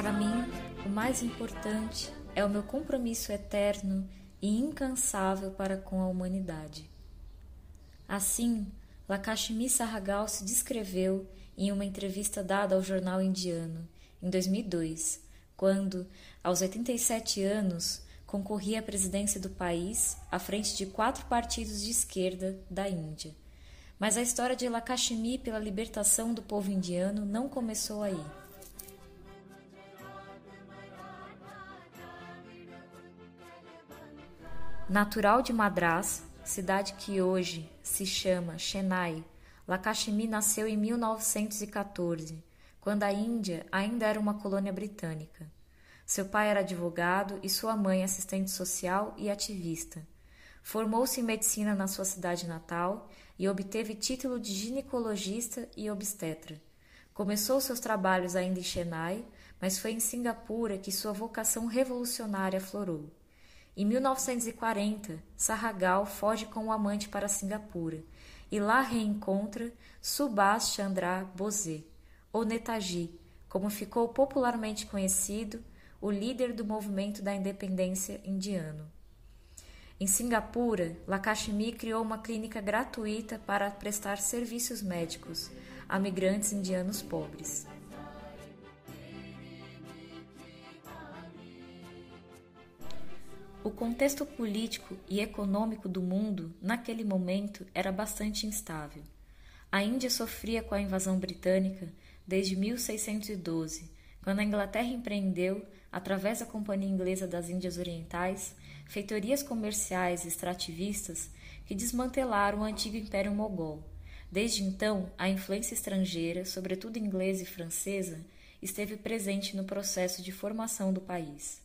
Para mim, o mais importante é o meu compromisso eterno e incansável para com a humanidade. Assim, Lakshmi Sahgal se descreveu em uma entrevista dada ao jornal indiano em 2002, quando, aos 87 anos, concorria à presidência do país à frente de quatro partidos de esquerda da Índia. Mas a história de Lakshmi pela libertação do povo indiano não começou aí. Natural de Madras, cidade que hoje se chama Chennai, Lakshmi nasceu em 1914, quando a Índia ainda era uma colônia britânica. Seu pai era advogado e sua mãe assistente social e ativista. Formou-se em medicina na sua cidade natal e obteve título de ginecologista e obstetra. Começou seus trabalhos ainda em Chennai, mas foi em Singapura que sua vocação revolucionária aflorou. Em 1940, Sarragal foge com o amante para Singapura e lá reencontra Subhas Chandra Bose, ou Netaji, como ficou popularmente conhecido, o líder do movimento da independência indiano. Em Singapura, Lakshmi criou uma clínica gratuita para prestar serviços médicos a migrantes indianos pobres. O contexto político e econômico do mundo naquele momento era bastante instável. A Índia sofria com a invasão britânica desde 1612, quando a Inglaterra empreendeu, através da Companhia Inglesa das Índias Orientais, feitorias comerciais extrativistas que desmantelaram o antigo Império Mogol. Desde então, a influência estrangeira, sobretudo inglesa e francesa, esteve presente no processo de formação do país.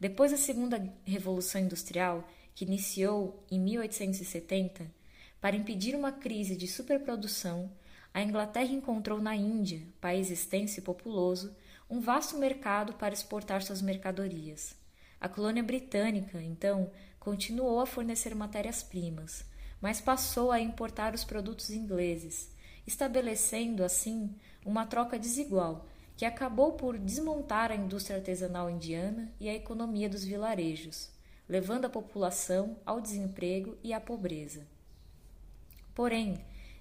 Depois da Segunda Revolução Industrial, que iniciou em 1870, para impedir uma crise de superprodução, a Inglaterra encontrou na Índia, país extenso e populoso, um vasto mercado para exportar suas mercadorias. A colônia britânica, então, continuou a fornecer matérias-primas, mas passou a importar os produtos ingleses, estabelecendo, assim, uma troca desigual que acabou por desmontar a indústria artesanal indiana e a economia dos vilarejos, levando a população ao desemprego e à pobreza. Porém,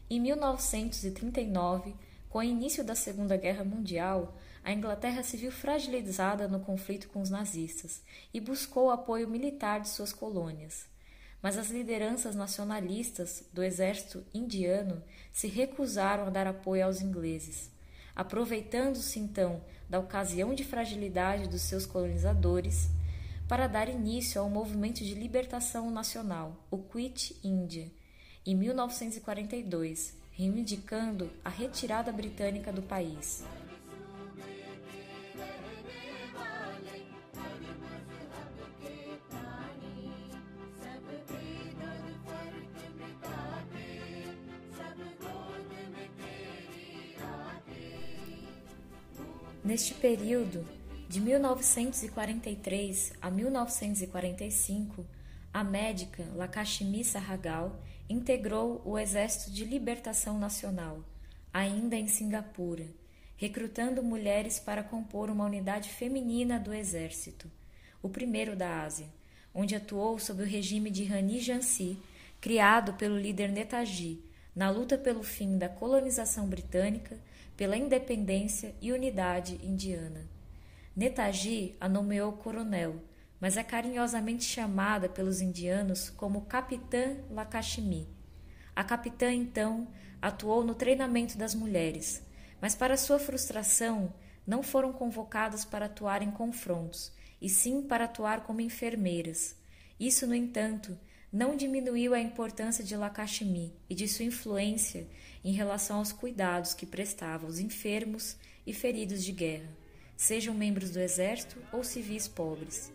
em 1939, com o início da Segunda Guerra Mundial, a Inglaterra se viu fragilizada no conflito com os nazistas e buscou o apoio militar de suas colônias. Mas as lideranças nacionalistas do exército indiano se recusaram a dar apoio aos ingleses aproveitando-se então da ocasião de fragilidade dos seus colonizadores para dar início ao movimento de libertação nacional, o Quit India, em 1942, reivindicando a retirada britânica do país. Neste período, de 1943 a 1945, a médica Lakshmi Sahgal integrou o Exército de Libertação Nacional, ainda em Singapura, recrutando mulheres para compor uma unidade feminina do Exército, o primeiro da Ásia, onde atuou sob o regime de Rani Jansi, criado pelo líder Netaji, na luta pelo fim da colonização britânica pela independência e unidade indiana. Netaji a nomeou coronel, mas é carinhosamente chamada pelos indianos como Capitã Lakshmi. A capitã, então, atuou no treinamento das mulheres, mas, para sua frustração, não foram convocadas para atuar em confrontos, e sim para atuar como enfermeiras. Isso, no entanto, não diminuiu a importância de Lakshmi e de sua influência em relação aos cuidados que prestava aos enfermos e feridos de guerra, sejam membros do exército ou civis pobres.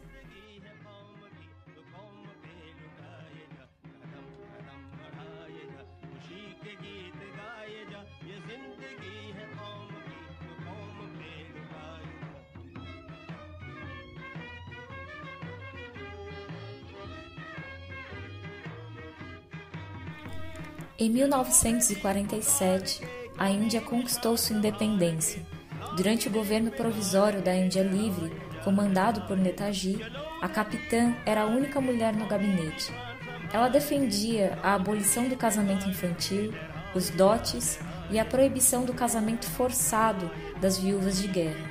Em 1947, a Índia conquistou sua independência. Durante o governo provisório da Índia Livre, comandado por Netaji, a capitã era a única mulher no gabinete. Ela defendia a abolição do casamento infantil, os dotes e a proibição do casamento forçado das viúvas de guerra.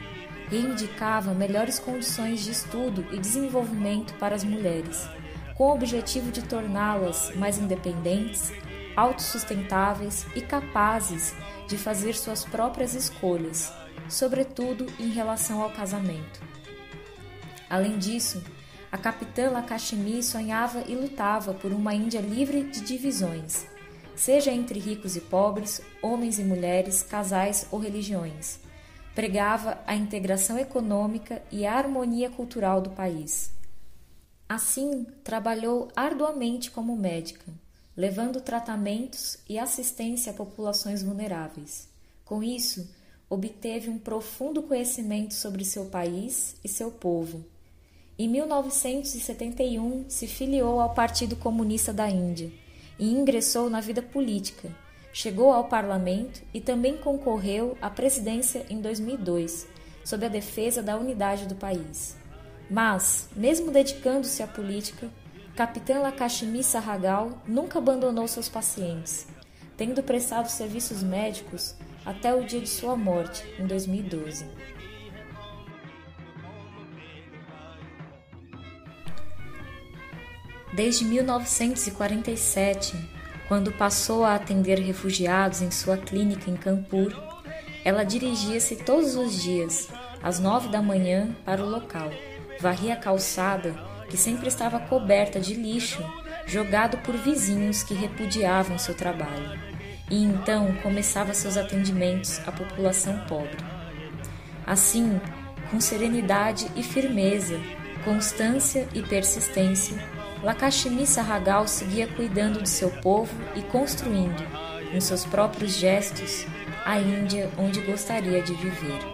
Reivindicava melhores condições de estudo e desenvolvimento para as mulheres, com o objetivo de torná-las mais independentes, autossustentáveis e capazes de fazer suas próprias escolhas, sobretudo em relação ao casamento. Além disso, a capitã Lakshmi sonhava e lutava por uma Índia livre de divisões, seja entre ricos e pobres, homens e mulheres, casais ou religiões. Pregava a integração econômica e a harmonia cultural do país. Assim, trabalhou arduamente como médica, levando tratamentos e assistência a populações vulneráveis. Com isso, obteve um profundo conhecimento sobre seu país e seu povo. Em 1971, se filiou ao Partido Comunista da Índia e ingressou na vida política. Chegou ao parlamento e também concorreu à presidência em 2002, sob a defesa da unidade do país. Mas, mesmo dedicando-se à política, Capitã Lakshmi Sarragal nunca abandonou seus pacientes, tendo prestado serviços médicos até o dia de sua morte, em 2012. Desde 1947, quando passou a atender refugiados em sua clínica em Kanpur, ela dirigia-se todos os dias, às nove da manhã, para o local. Varria a calçada, que sempre estava coberta de lixo, jogado por vizinhos que repudiavam seu trabalho. E então começava seus atendimentos à população pobre. Assim, com serenidade e firmeza, constância e persistência, Lakshmi Sarragal seguia cuidando de seu povo e construindo, com seus próprios gestos, a Índia onde gostaria de viver.